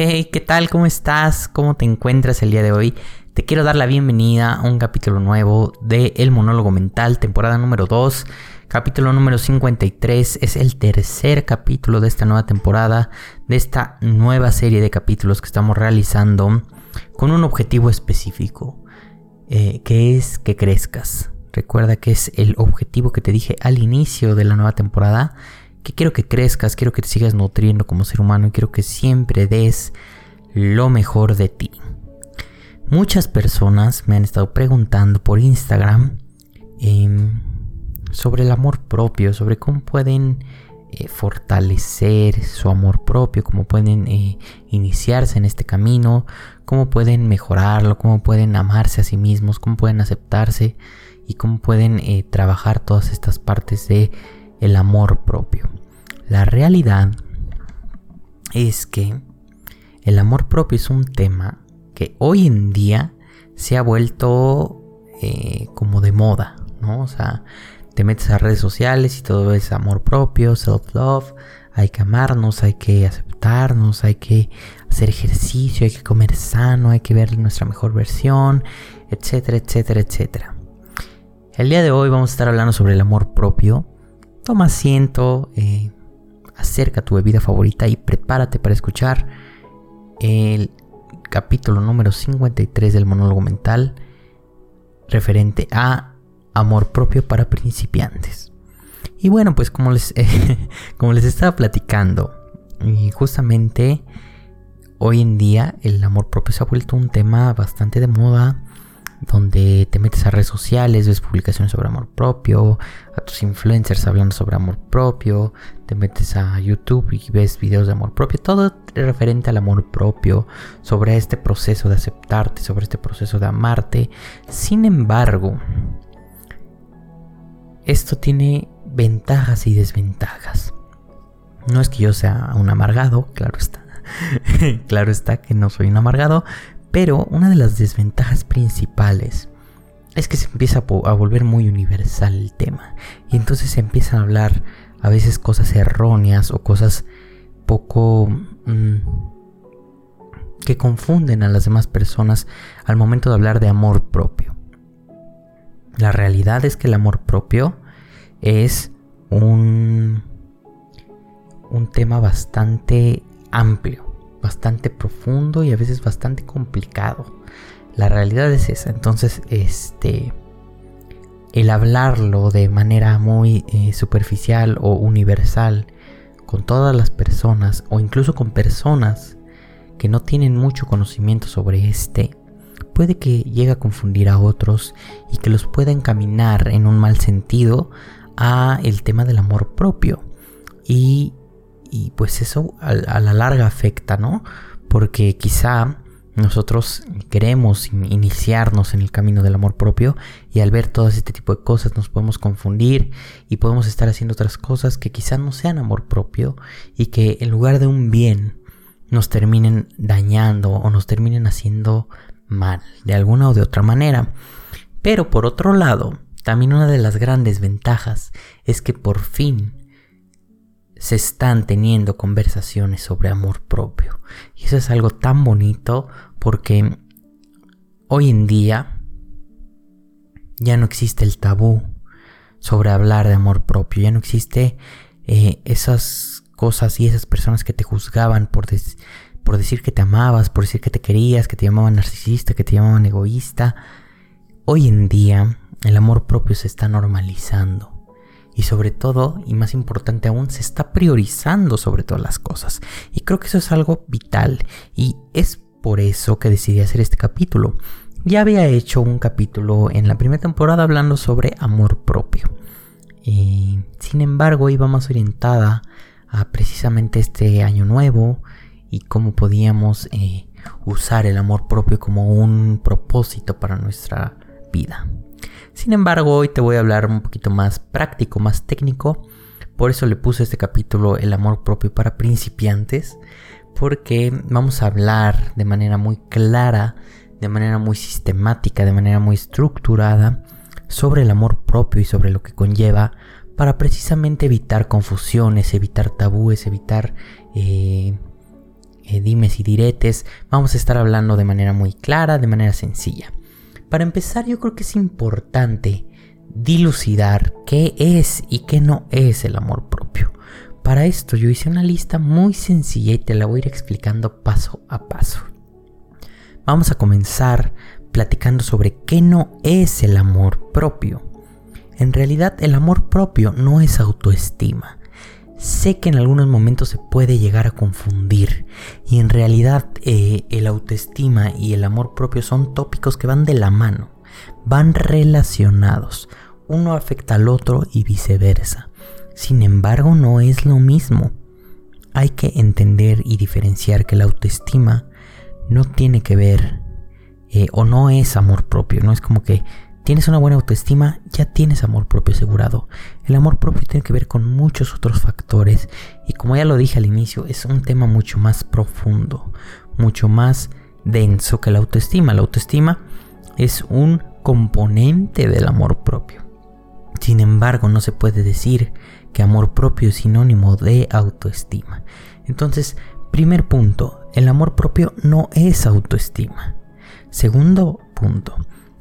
Hey, ¿qué tal? ¿Cómo estás? ¿Cómo te encuentras el día de hoy? Te quiero dar la bienvenida a un capítulo nuevo de El Monólogo Mental, temporada número 2, capítulo número 53. Es el tercer capítulo de esta nueva temporada, de esta nueva serie de capítulos que estamos realizando con un objetivo específico, eh, que es que crezcas. Recuerda que es el objetivo que te dije al inicio de la nueva temporada que quiero que crezcas, quiero que te sigas nutriendo como ser humano y quiero que siempre des lo mejor de ti. Muchas personas me han estado preguntando por Instagram em, sobre el amor propio, sobre cómo pueden eh, fortalecer su amor propio, cómo pueden eh, iniciarse en este camino, cómo pueden mejorarlo, cómo pueden amarse a sí mismos, cómo pueden aceptarse y cómo pueden eh, trabajar todas estas partes de el amor propio. La realidad es que el amor propio es un tema que hoy en día se ha vuelto eh, como de moda, ¿no? O sea, te metes a redes sociales y todo es amor propio, self-love, hay que amarnos, hay que aceptarnos, hay que hacer ejercicio, hay que comer sano, hay que ver nuestra mejor versión, etcétera, etcétera, etcétera. El día de hoy vamos a estar hablando sobre el amor propio Toma asiento, eh, acerca tu bebida favorita y prepárate para escuchar el capítulo número 53 del monólogo mental referente a amor propio para principiantes. Y bueno, pues como les, como les estaba platicando, justamente hoy en día el amor propio se ha vuelto un tema bastante de moda donde te metes a redes sociales, ves publicaciones sobre amor propio, a tus influencers hablando sobre amor propio, te metes a YouTube y ves videos de amor propio, todo referente al amor propio, sobre este proceso de aceptarte, sobre este proceso de amarte. Sin embargo, esto tiene ventajas y desventajas. No es que yo sea un amargado, claro está. claro está que no soy un amargado, pero una de las desventajas principales es que se empieza a, volver muy universal el tema. Y entonces se empiezan a hablar a veces cosas erróneas o cosas poco... Mm, que confunden a las demás personas al momento de hablar de amor propio. La realidad es que el amor propio es un, un tema bastante amplio bastante profundo y a veces bastante complicado. La realidad es esa. Entonces, este. El hablarlo de manera muy eh, superficial o universal con todas las personas o incluso con personas que no tienen mucho conocimiento sobre este, puede que llegue a confundir a otros y que los pueda encaminar en un mal sentido a el tema del amor propio. Y y pues eso a, la larga afecta, ¿no? Porque quizá nosotros queremos iniciarnos en el camino del amor propio y al ver todo este tipo de cosas nos podemos confundir y podemos estar haciendo otras cosas que quizá no sean amor propio y que en lugar de un bien nos terminen dañando o nos terminen haciendo mal de alguna o de otra manera. Pero por otro lado, también una de las grandes ventajas es que por fin se están teniendo conversaciones sobre amor propio. Y eso es algo tan bonito porque hoy en día ya no existe el tabú sobre hablar de amor propio, ya no existe eh, esas cosas y esas personas que te juzgaban por, por decir que te amabas, por decir que te querías, que te llamaban narcisista, que te llamaban egoísta. Hoy en día el amor propio se está normalizando y sobre todo, y más importante aún, se está priorizando sobre todas las cosas. Y creo que eso es algo vital y es por eso que decidí hacer este capítulo. Ya había hecho un capítulo en la primera temporada hablando sobre amor propio. Y, sin embargo, iba más orientada a precisamente este año nuevo y cómo podíamos eh, usar el amor propio como un propósito para nuestra vida. Sin embargo, hoy te voy a hablar un poquito más práctico, más técnico. Por eso le puse este capítulo El amor propio para principiantes. Porque vamos a hablar de manera muy clara, de manera muy sistemática, de manera muy estructurada sobre el amor propio y sobre lo que conlleva para precisamente evitar confusiones, evitar tabúes, evitar eh, eh, dimes y diretes, vamos a estar hablando de manera muy clara, de manera sencilla. Para empezar, yo creo que es importante dilucidar qué es y qué no es el amor propio. Para esto yo hice una lista muy sencilla y te la voy a ir explicando paso a paso. Vamos a comenzar platicando sobre qué no es el amor propio. En realidad el amor propio no es autoestima. Sé que en algunos momentos se puede llegar a confundir y en realidad eh, el autoestima y el amor propio son tópicos que van de la mano, van relacionados, uno afecta al otro y viceversa. Sin embargo, no es lo mismo. Hay que entender y diferenciar que la autoestima no tiene que ver eh, o no es amor propio, no es como que tienes una buena autoestima, ya tienes amor propio asegurado. El amor propio tiene que ver con muchos otros factores y como ya lo dije al inicio, es un tema mucho más profundo, mucho más denso que la autoestima. La autoestima es un componente del amor propio. Sin embargo, no se puede decir que amor propio es sinónimo de autoestima. Entonces, primer punto, el amor propio no es autoestima. Segundo punto,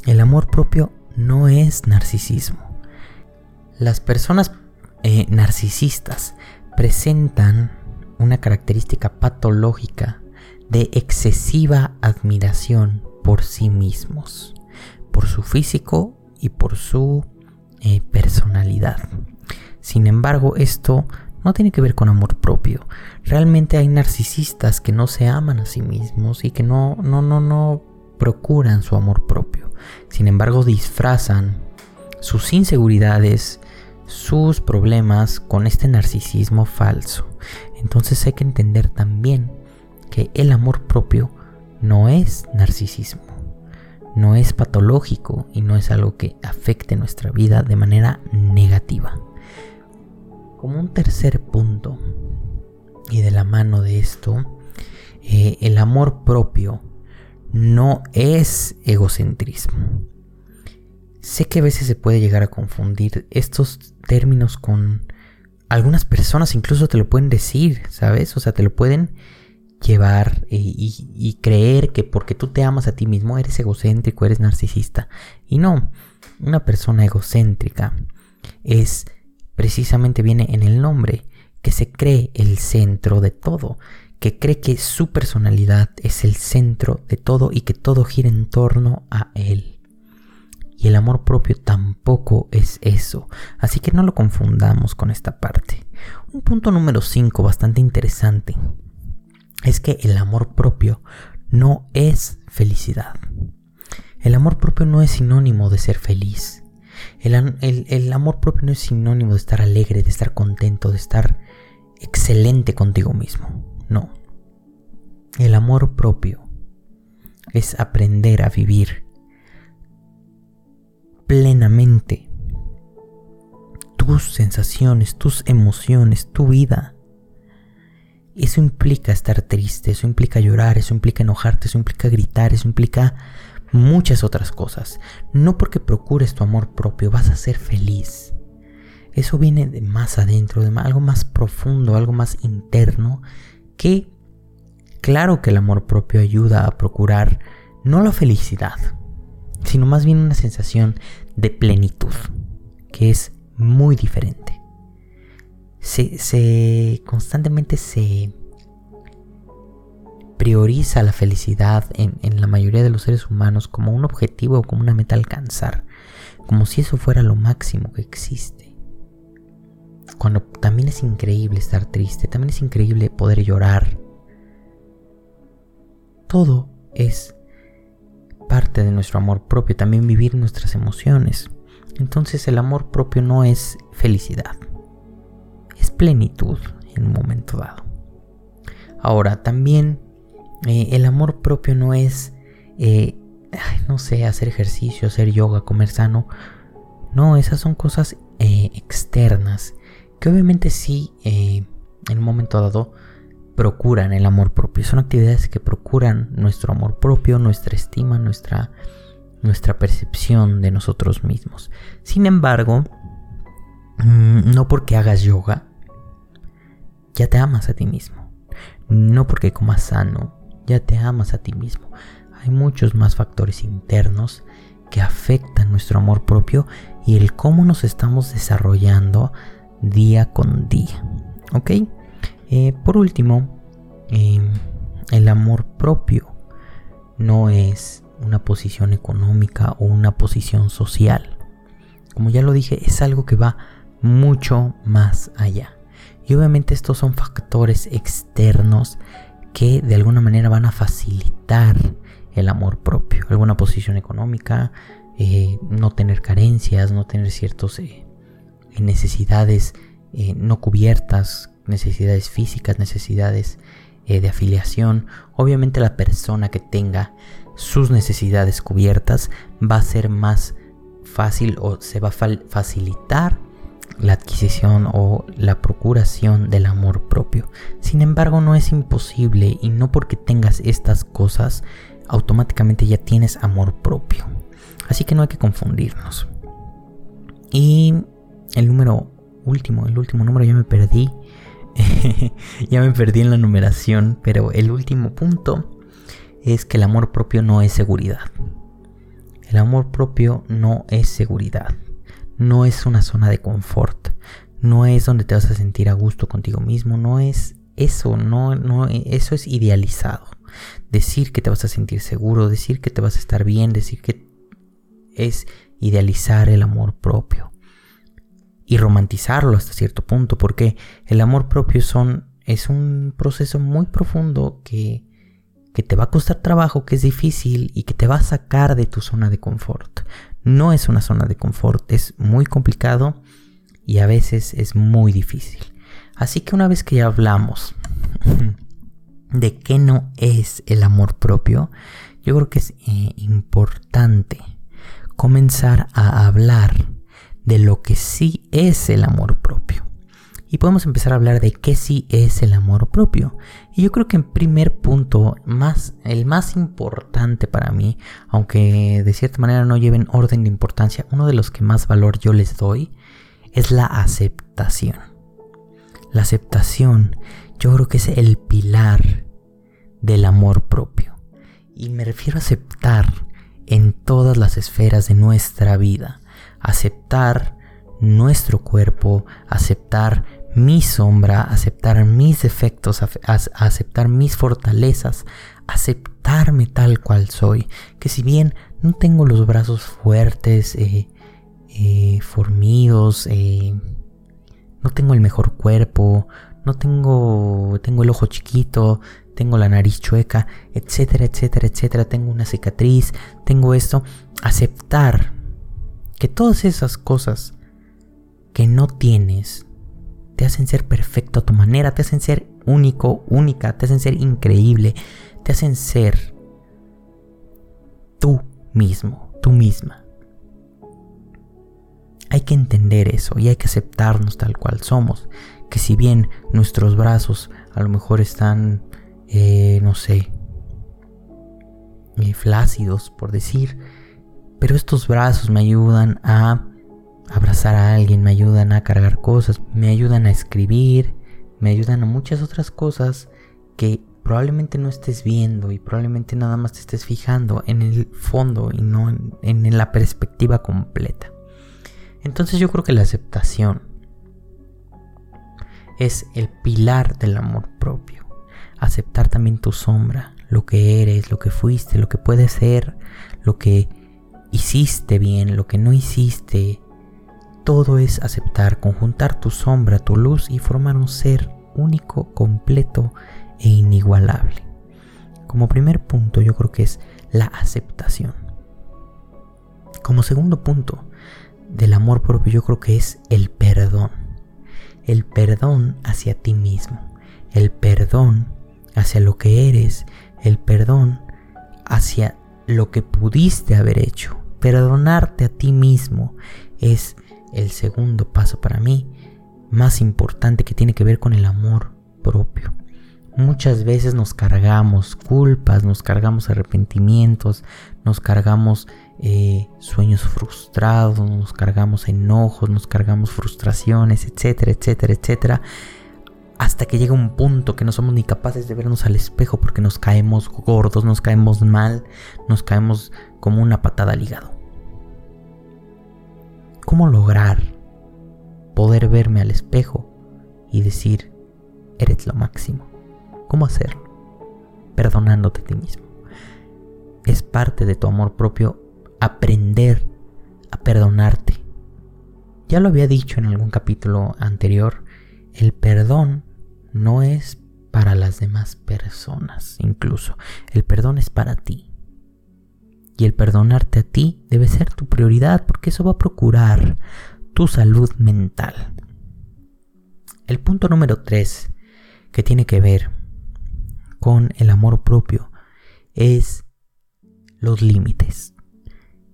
el amor propio no es narcisismo. Las personas eh, narcisistas presentan una característica patológica de excesiva admiración por sí mismos, por su físico y por su eh, personalidad. Sin embargo, esto no tiene que ver con amor propio. Realmente hay narcisistas que no se aman a sí mismos y que no, no, no, no procuran su amor propio. Sin embargo, disfrazan sus inseguridades, sus problemas con este narcisismo falso. Entonces hay que entender también que el amor propio no es narcisismo, no es patológico y no es algo que afecte nuestra vida de manera negativa. Como un tercer punto, y de la mano de esto, eh, el amor propio no es egocentrismo. Sé que a veces se puede llegar a confundir estos términos con algunas personas, incluso te lo pueden decir, ¿sabes? O sea, te lo pueden llevar y, creer que porque tú te amas a ti mismo eres egocéntrico, eres narcisista. Y no, una persona egocéntrica es precisamente viene en el nombre, que se cree el centro de todo, que cree que su personalidad es el centro de todo y que todo gira en torno a él. Y el amor propio tampoco es eso, así que no lo confundamos con esta parte. Un punto número 5 bastante interesante es que el amor propio no es felicidad. El amor propio no es sinónimo de ser feliz. El, el, amor propio no es sinónimo de estar alegre, de estar contento, de estar excelente contigo mismo. No. El amor propio es aprender a vivir plenamente tus sensaciones, tus emociones, tu vida. Eso implica estar triste, eso implica llorar, eso implica enojarte, eso implica gritar, eso implica muchas otras cosas. No porque procures tu amor propio vas a ser feliz. Eso viene de más adentro, de algo más profundo, algo más interno que claro que el amor propio ayuda a procurar no la felicidad, sino más bien una sensación de plenitud, que es muy diferente. Se, constantemente se prioriza la felicidad en, en, la mayoría de los seres humanos como un objetivo o como una meta a alcanzar, como si eso fuera lo máximo que existe. Cuando también es increíble estar triste, también es increíble poder llorar. Todo es parte de nuestro amor propio, también vivir nuestras emociones. Entonces el amor propio no es felicidad, es plenitud en un momento dado. Ahora, también eh, el amor propio no es, eh, no sé, hacer ejercicio, hacer yoga, comer sano. No, esas son cosas eh, externas que obviamente sí, en un momento dado, procuran el amor propio. Son actividades que procuran nuestro amor propio, nuestra estima, nuestra, nuestra percepción de nosotros mismos. Sin embargo, mm, no porque hagas yoga, ya te amas a ti mismo. No porque comas sano, ya te amas a ti mismo. Hay muchos más factores internos que afectan nuestro amor propio y el cómo nos estamos desarrollando día con día. ¿Ok? Eh, por último, em, el amor propio no es una posición económica o una posición social. Como ya lo dije, es algo que va mucho más allá. Y obviamente estos son factores externos que de alguna manera van a facilitar el amor propio. Alguna posición económica, eh, no tener carencias, no tener ciertas eh, necesidades no cubiertas, necesidades físicas, necesidades de afiliación. Obviamente la persona que tenga sus necesidades cubiertas va a ser más fácil o se va a facilitar la adquisición o la procuración del amor propio. Sin embargo, no es imposible y no porque tengas estas cosas automáticamente ya tienes amor propio. Así que no hay que confundirnos. Y el número último, el último número ya me perdí. ya me perdí en la numeración, pero el último punto es que el amor propio no es seguridad. El amor propio no es seguridad. No es una zona de confort. No es donde te vas a sentir a gusto contigo mismo. No es eso. No, no, eso es idealizado. Decir que te vas a sentir seguro, decir que te vas a estar bien, decir que es idealizar el amor propio. Y romantizarlo hasta cierto punto, porque el amor propio son, es un proceso muy profundo que que te va a costar trabajo, que es difícil y que te va a sacar de tu zona de confort. No es una zona de confort, es muy complicado y a veces es muy difícil. Así que una vez que ya hablamos de qué no es el amor propio, yo creo que es eh, importante comenzar a hablar de lo que sí es el amor propio y podemos empezar a hablar de qué sí es el amor propio. Y yo creo que en primer punto, más, el más importante para mí, aunque de cierta manera no lleven orden de importancia, uno de los que más valor yo les doy es la aceptación. La aceptación yo creo que es el pilar del amor propio. Y me refiero a aceptar en todas las esferas de nuestra vida. Aceptar nuestro cuerpo, aceptar mi sombra, aceptar mis defectos, aceptar mis fortalezas, aceptarme tal cual soy. Que si bien no tengo los brazos fuertes, eh, eh, formidos, eh, no tengo el mejor cuerpo, no tengo, tengo el ojo chiquito, tengo la nariz chueca, etcétera, etcétera, etcétera, tengo una cicatriz, tengo esto, aceptar que todas esas cosas que no tienes te hacen ser perfecto a tu manera, te hacen ser único, única, te hacen ser increíble, te hacen ser tú mismo, tú misma. Hay que entender eso y hay que aceptarnos tal cual somos. Que si bien nuestros brazos a lo mejor están, eh, no sé, eh, flácidos por decir, pero estos brazos me ayudan a abrazar a alguien, me ayudan a cargar cosas, me ayudan a escribir, me ayudan a muchas otras cosas que probablemente no estés viendo y probablemente nada más te estés fijando en el fondo y no en, la perspectiva completa. Entonces yo creo que la aceptación es el pilar del amor propio. Aceptar también tu sombra, lo que eres, lo que fuiste, lo que puedes ser, lo que hiciste bien, lo que no hiciste, todo es aceptar, conjuntar tu sombra, tu luz y formar un ser único, completo e inigualable. Como primer punto yo creo que es la aceptación. Como segundo punto del amor propio yo creo que es el perdón. El perdón hacia ti mismo. El perdón hacia lo que eres. El perdón hacia lo que pudiste haber hecho. Perdonarte a ti mismo es el segundo paso para mí más importante que tiene que ver con el amor propio. Muchas veces nos cargamos culpas, nos cargamos arrepentimientos, nos cargamos eh, sueños frustrados, nos cargamos enojos, nos cargamos frustraciones, etcétera, etcétera, etcétera. Hasta que llega un punto que no somos ni capaces de vernos al espejo porque nos caemos gordos, nos caemos mal, nos caemos como una patada al hígado. ¿Cómo lograr poder verme al espejo y decir, eres lo máximo? ¿Cómo hacerlo? Perdonándote a ti mismo. Es parte de tu amor propio aprender a perdonarte. Ya lo había dicho en algún capítulo anterior, el perdón no es para las demás personas, incluso. El perdón es para ti. Y el perdonarte a ti debe ser tu prioridad porque eso va a procurar tu salud mental. El punto número 3 que tiene que ver con el amor propio es los límites.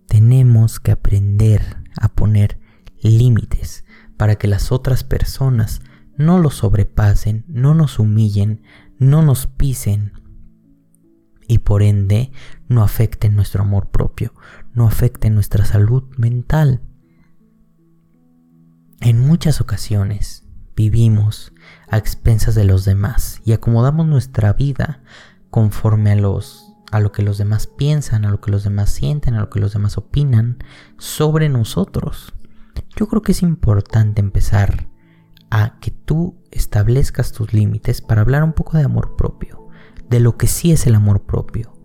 Tenemos que aprender a poner límites para que las otras personas no los sobrepasen, no nos humillen, no nos pisen y por ende no afecten nuestro amor propio, no afecten nuestra salud mental. En muchas ocasiones vivimos a expensas de los demás y acomodamos nuestra vida conforme a a lo que los demás piensan, a lo que los demás sienten, a lo que los demás opinan sobre nosotros. Yo creo que es importante empezar a que tú establezcas tus límites para hablar un poco de amor propio, de lo que sí es el amor propio.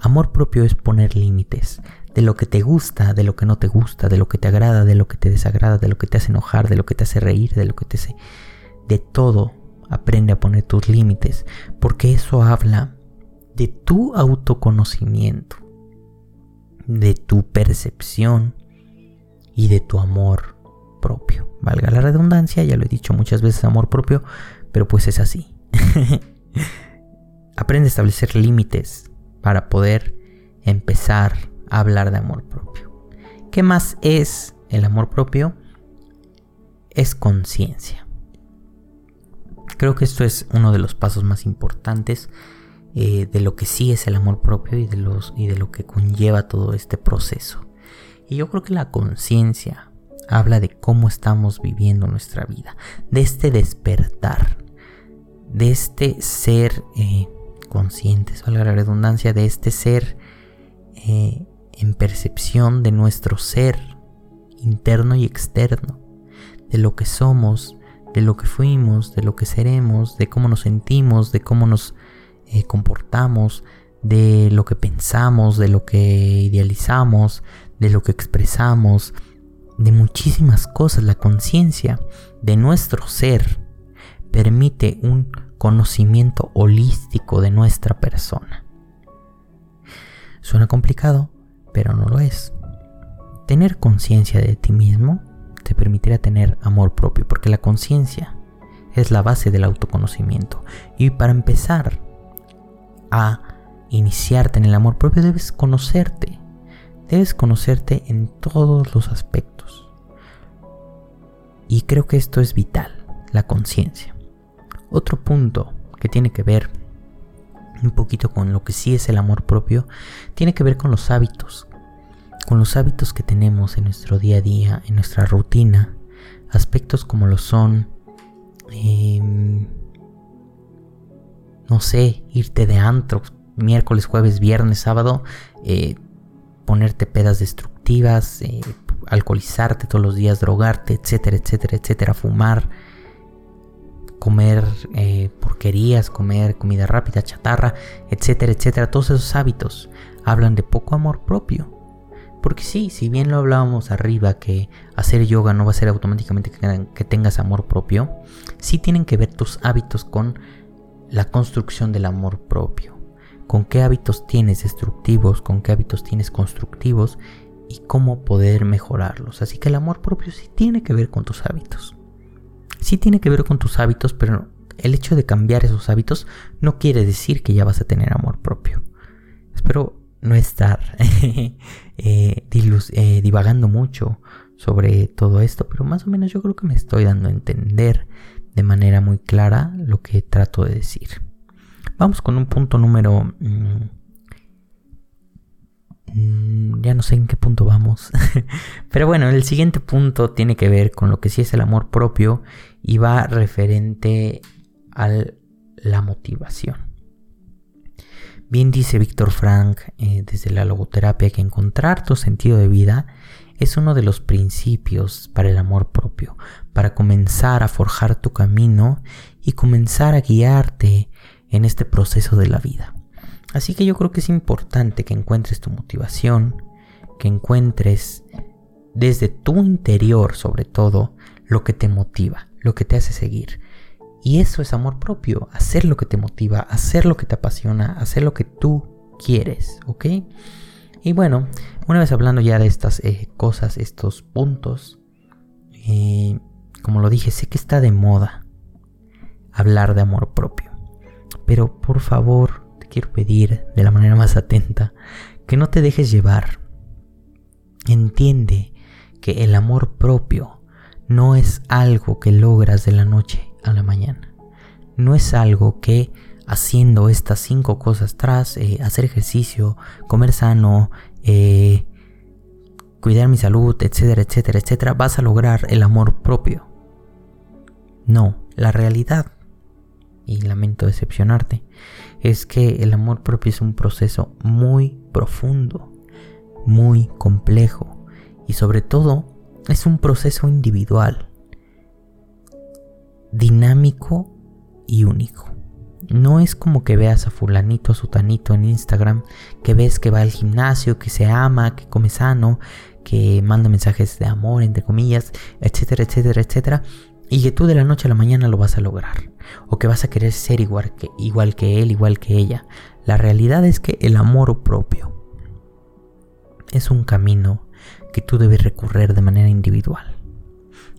Amor propio es poner límites, de lo que te gusta, de lo que no te gusta, de lo que te agrada, de lo que te desagrada, de lo que te hace enojar, de lo que te hace reír, de lo que te hace... De todo aprende a poner tus límites, porque eso habla de tu autoconocimiento, de tu percepción y de tu amor propio. Valga la redundancia, ya lo he dicho muchas veces, amor propio, pero pues es así. Aprende a establecer límites para poder empezar a hablar de amor propio. ¿Qué más es el amor propio? Es conciencia. Creo que esto es uno de los pasos más importantes eh, de lo que sí es el amor propio y de, los, y de lo que conlleva todo este proceso. Y yo creo que la conciencia habla de cómo estamos viviendo nuestra vida, de este despertar, de este ser eh, conscientes, valga la redundancia, de este ser eh, en percepción de nuestro ser interno y externo, de lo que somos, de lo que fuimos, de lo que seremos, de cómo nos sentimos, de cómo nos eh, comportamos, de lo que pensamos, de lo que idealizamos, de lo que expresamos, de muchísimas cosas. La conciencia de nuestro ser permite un conocimiento holístico de nuestra persona. Suena complicado, pero no lo es. Tener conciencia de ti mismo te permitirá tener amor propio, porque la conciencia es la base del autoconocimiento. Y para empezar a iniciarte en el amor propio debes conocerte. Debes conocerte en todos los aspectos. Y creo que esto es vital, la conciencia. Otro punto que tiene que ver un poquito con lo que sí es el amor propio, tiene que ver con los hábitos. Con los hábitos que tenemos en nuestro día a día, en nuestra rutina. Aspectos como lo son... Em, no sé, irte de antro miércoles, jueves, viernes, sábado, eh, ponerte pedas destructivas, eh, alcoholizarte todos los días, drogarte, etcétera, etcétera, etcétera, fumar, comer eh, porquerías, comer comida rápida, chatarra, etcétera, etcétera. Todos esos hábitos hablan de poco amor propio. Porque sí, si bien lo hablábamos arriba, que hacer yoga no va a ser automáticamente que, que tengas amor propio, sí tienen que ver tus hábitos con la construcción del amor propio. Con qué hábitos tienes destructivos, con qué hábitos tienes constructivos y cómo poder mejorarlos. Así que el amor propio sí tiene que ver con tus hábitos. Sí tiene que ver con tus hábitos, pero el hecho de cambiar esos hábitos no quiere decir que ya vas a tener amor propio. Espero no estar eh, eh, divagando mucho sobre todo esto, pero más o menos yo creo que me estoy dando a entender de manera muy clara lo que trato de decir. Vamos con un punto número... Mm, ya no sé en qué punto vamos. Pero bueno, el siguiente punto tiene que ver con lo que sí es el amor propio y va referente a la motivación. Bien dice Víctor Frank eh, desde la logoterapia que encontrar tu sentido de vida es uno de los principios para el amor propio, para comenzar a forjar tu camino y comenzar a guiarte en este proceso de la vida. Así que yo creo que es importante que encuentres tu motivación, que encuentres desde tu interior sobre todo lo que te motiva, lo que te hace seguir. Y eso es amor propio, hacer lo que te motiva, hacer lo que te apasiona, hacer lo que tú quieres, ¿ok? Y bueno, una vez hablando ya de estas eh, cosas, estos puntos, eh, como lo dije, sé que está de moda hablar de amor propio. Pero por favor, quiero pedir de la manera más atenta que no te dejes llevar. Entiende que el amor propio no es algo que logras de la noche a la mañana. No es algo que haciendo estas cinco cosas tras, eh, hacer ejercicio, comer sano, eh, cuidar mi salud, etcétera, etcétera, etcétera, vas a lograr el amor propio. No, la realidad, y lamento decepcionarte, es que el amor propio es un proceso muy profundo, muy complejo y sobre todo es un proceso individual, dinámico y único. No es como que veas a fulanito, sutanito en Instagram, que ves que va al gimnasio, que se ama, que come sano, que manda mensajes de amor, entre comillas, etcétera, etcétera, etcétera, y que tú de la noche a la mañana lo vas a lograr, o que vas a querer ser igual que, igual que él, igual que ella. La realidad es que el amor propio es un camino que tú debes recurrir de manera individual,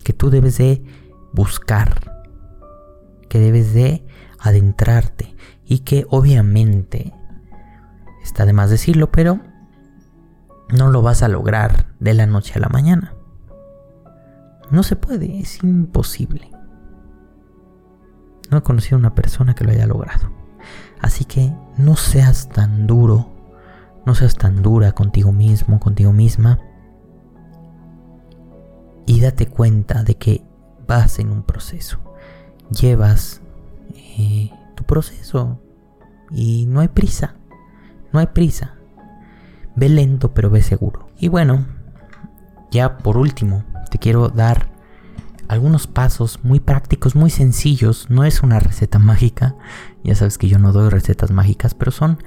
que tú debes de buscar, que debes de adentrarte y que obviamente está de más decirlo, pero no lo vas a lograr de la noche a la mañana. No se puede, es imposible. No he conocido a una persona que lo haya logrado. Así que no seas tan duro, no seas tan dura contigo mismo, contigo misma y date cuenta de que vas en un proceso. Llevas eh, tu proceso y no hay prisa. No hay prisa. Ve lento pero ve seguro. Y bueno, ya por último, te quiero dar algunos pasos muy prácticos, muy sencillos. No es una receta mágica. Ya sabes que yo no doy recetas mágicas, pero son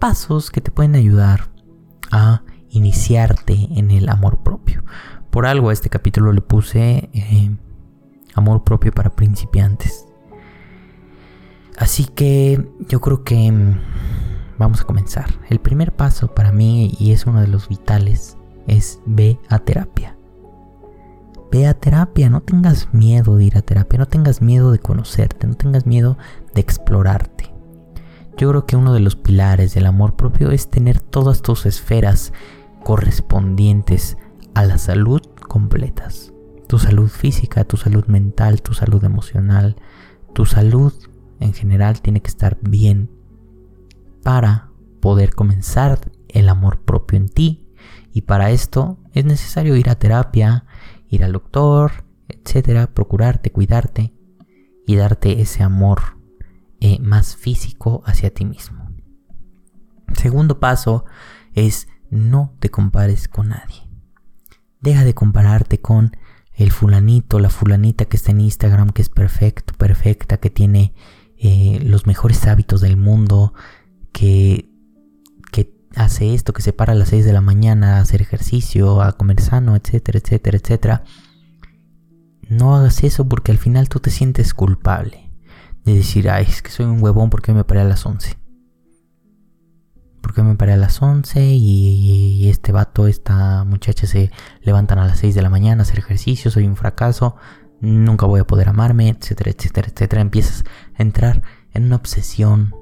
pasos que te pueden ayudar a iniciarte en el amor propio. Por algo a este capítulo le puse eh, amor propio para principiantes. Así que yo creo que mm, vamos a comenzar. El primer paso para mí, y es uno de los vitales, es ve a terapia. Ve a terapia, no tengas miedo de ir a terapia, no tengas miedo de conocerte, no tengas miedo de explorarte. Yo creo que uno de los pilares del amor propio es tener todas tus esferas correspondientes a la salud completas. Tu salud física, tu salud mental, tu salud emocional, tu salud en general tiene que estar bien para poder comenzar el amor propio en ti. Y para esto es necesario ir a terapia, ir al doctor, etcétera, procurarte, cuidarte y darte ese amor eh, más físico hacia ti mismo. Segundo paso es no te compares con nadie. Deja de compararte con el fulanito, la fulanita que está en Instagram, que es perfecto, perfecta, que tiene eh, los mejores hábitos del mundo, que, hace esto, que se para a las 6 de la mañana a hacer ejercicio, a comer sano, etcétera, etcétera, etcétera. No hagas eso porque al final tú te sientes culpable de decir, ay, es que soy un huevón porque me paré a las 11 porque me paré a las 11 y este vato, esta muchacha se levantan a las 6 de la mañana a hacer ejercicio, soy un fracaso, nunca voy a poder amarme, etcétera, etcétera, etcétera. Empiezas a entrar en una obsesión,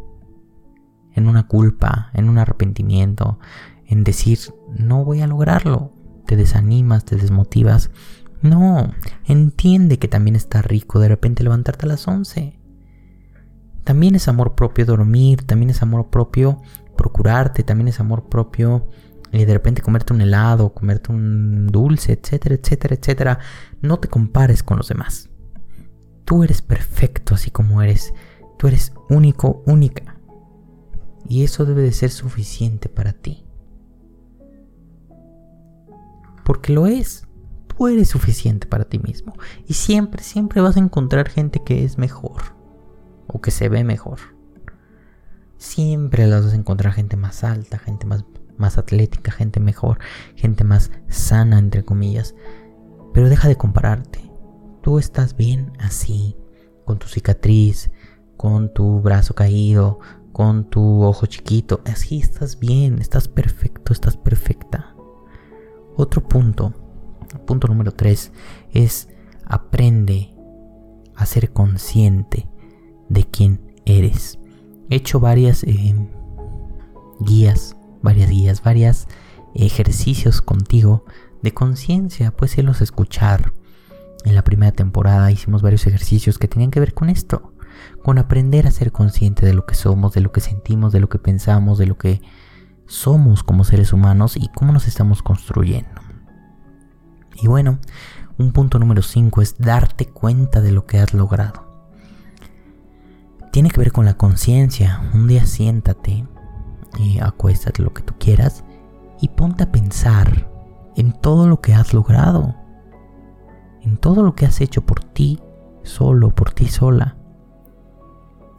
en una culpa, en un arrepentimiento, en decir, no voy a lograrlo. Te desanimas, te desmotivas. No, entiende que también está rico de repente levantarte a las 11. También es amor propio dormir, también es amor propio procurarte, también es amor propio. Y de repente comerte un helado, comerte un dulce, etcétera, etcétera, etcétera. No te compares con los demás. Tú eres perfecto así como eres. Tú eres único, única. Y eso debe de ser suficiente para ti. Porque lo es. Tú eres suficiente para ti mismo. Y siempre, siempre vas a encontrar gente que es mejor. O que se ve mejor. Siempre las vas a encontrar gente más alta, gente más, más atlética, gente mejor, gente más sana, entre comillas. Pero deja de compararte. Tú estás bien así, con tu cicatriz, con tu brazo caído, con tu ojo chiquito. Así estás bien, estás perfecto, estás perfecta. Otro punto, punto número 3, es aprende a ser consciente de quién eres. He hecho varias eh, guías, varias guías, varias ejercicios contigo de conciencia, puedes irlos a escuchar. En la primera temporada hicimos varios ejercicios que tenían que ver con esto, con aprender a ser consciente de lo que somos, de lo que sentimos, de lo que pensamos, de lo que somos como seres humanos y cómo nos estamos construyendo. Y bueno, un punto número 5 es darte cuenta de lo que has logrado. Tiene que ver con la conciencia. Un día siéntate, y acuéstate lo que tú quieras y ponte a pensar en todo lo que has logrado, en todo lo que has hecho por ti solo, por ti sola,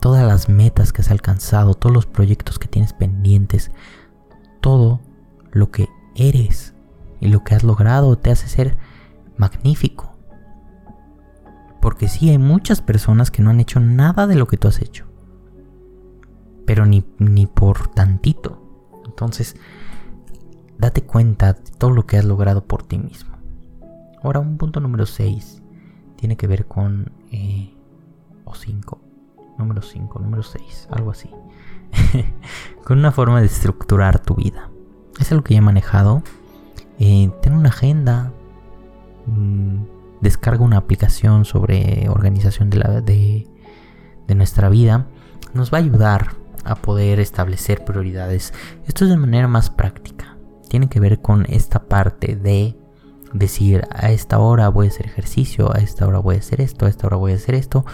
todas las metas que has alcanzado, todos los proyectos que tienes pendientes, todo lo que eres y lo que has logrado te hace ser magnífico. Porque sí hay muchas personas que no han hecho nada de lo que tú has hecho. Pero ni, ni por tantito. Entonces, date cuenta de todo lo que has logrado por ti mismo. Ahora, un punto número 6 tiene que ver con... Eh, o 5. Número 5, número 6, algo así. con una forma de estructurar tu vida. Es algo que ya he manejado. Eh, ten una agenda. Mm, descarga una aplicación sobre organización de, la, de, de nuestra vida. Nos va a ayudar a poder establecer prioridades. Esto es de manera más práctica. Tiene que ver con esta parte de decir a esta hora voy a hacer ejercicio, a esta hora voy a hacer esto, a esta hora voy a hacer esto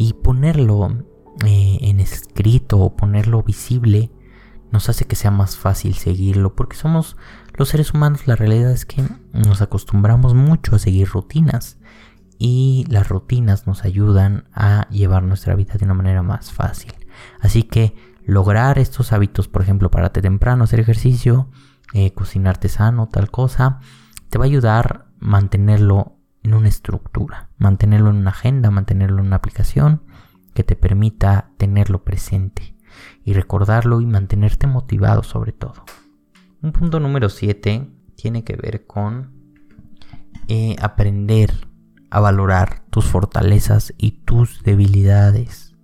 y ponerlo eh, en escrito o ponerlo visible nos hace que sea más fácil seguirlo porque somos los seres humanos la realidad es que nos acostumbramos mucho a seguir rutinas y las rutinas nos ayudan a llevar nuestra vida de una manera más fácil. Así que lograr estos hábitos por ejemplo pararte temprano hacer ejercicio eh, cocinarte sano tal cosa te va a ayudar mantenerlo en una estructura, mantenerlo en una agenda, mantenerlo en una aplicación que te permita tenerlo presente y recordarlo y mantenerte motivado sobre todo. Un punto número 7 tiene que ver con eh, aprender a valorar tus fortalezas y tus debilidades.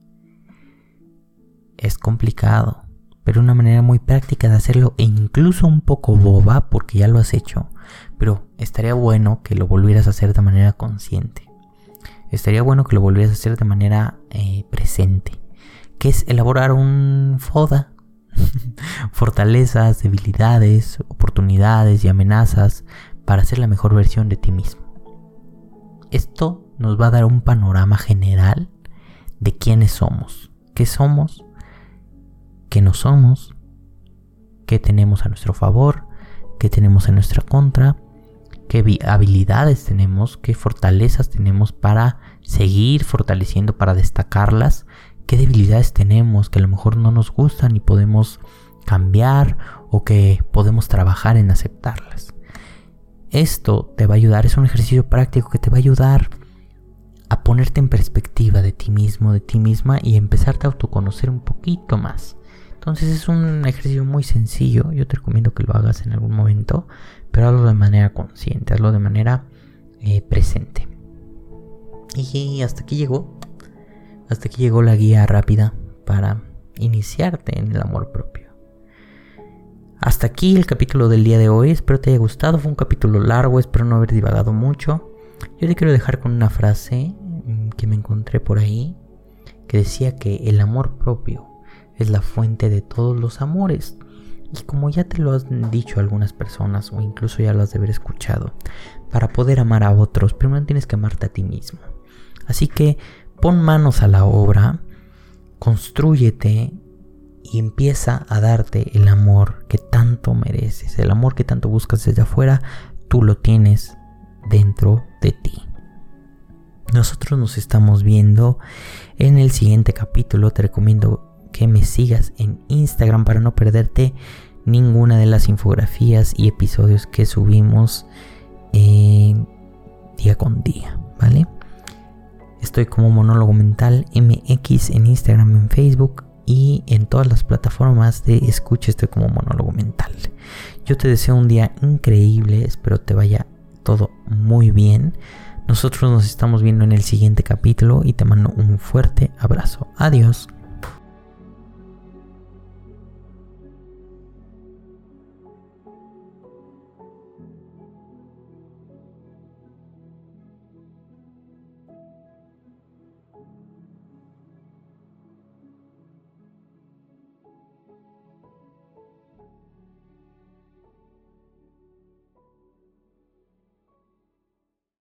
Es complicado, pero una manera muy práctica de hacerlo e incluso un poco boba porque ya lo has hecho, pero estaría bueno que lo volvieras a hacer de manera consciente. Estaría bueno que lo volvieras a hacer de manera eh, presente, que es elaborar un FODA, fortalezas, debilidades, oportunidades y amenazas para ser la mejor versión de ti mismo. Esto nos va a dar un panorama general de quiénes somos, qué somos qué no somos, qué tenemos a nuestro favor, qué tenemos en nuestra contra, qué habilidades tenemos, qué fortalezas tenemos para seguir fortaleciendo, para destacarlas, qué debilidades tenemos que a lo mejor no nos gustan y podemos cambiar o que podemos trabajar en aceptarlas. Esto te va a ayudar, es un ejercicio práctico que te va a ayudar a ponerte en perspectiva de ti mismo, de ti misma y empezarte a autoconocer un poquito más. Entonces es un ejercicio muy sencillo. Yo te recomiendo que lo hagas en algún momento, pero hazlo de manera consciente, hazlo de manera eh, presente. Y hasta aquí llegó. Hasta aquí llegó la guía rápida para iniciarte en el amor propio. Hasta aquí el capítulo del día de hoy. Espero te haya gustado. Fue un capítulo largo. Espero no haber divagado mucho. Yo te quiero dejar con una frase mm, que me encontré por ahí que decía que el amor propio es la fuente de todos los amores. Y como ya te lo han dicho algunas personas, o incluso ya lo has de haber escuchado, para poder amar a otros, primero tienes que amarte a ti mismo. Así que pon manos a la obra, Constrúyete y empieza a darte el amor que tanto mereces. El amor que tanto buscas desde afuera, tú lo tienes dentro de ti. Nosotros nos estamos viendo en el siguiente capítulo. Te recomiendo que me sigas en Instagram para no perderte ninguna de las infografías y episodios que subimos día con día, ¿vale? Estoy como Monólogo Mental MX en Instagram, en Facebook y en todas las plataformas de escucha estoy como Monólogo Mental. Yo te deseo un día increíble, espero te vaya todo muy bien. Nosotros nos estamos viendo en el siguiente capítulo y te mando un fuerte abrazo. Adiós.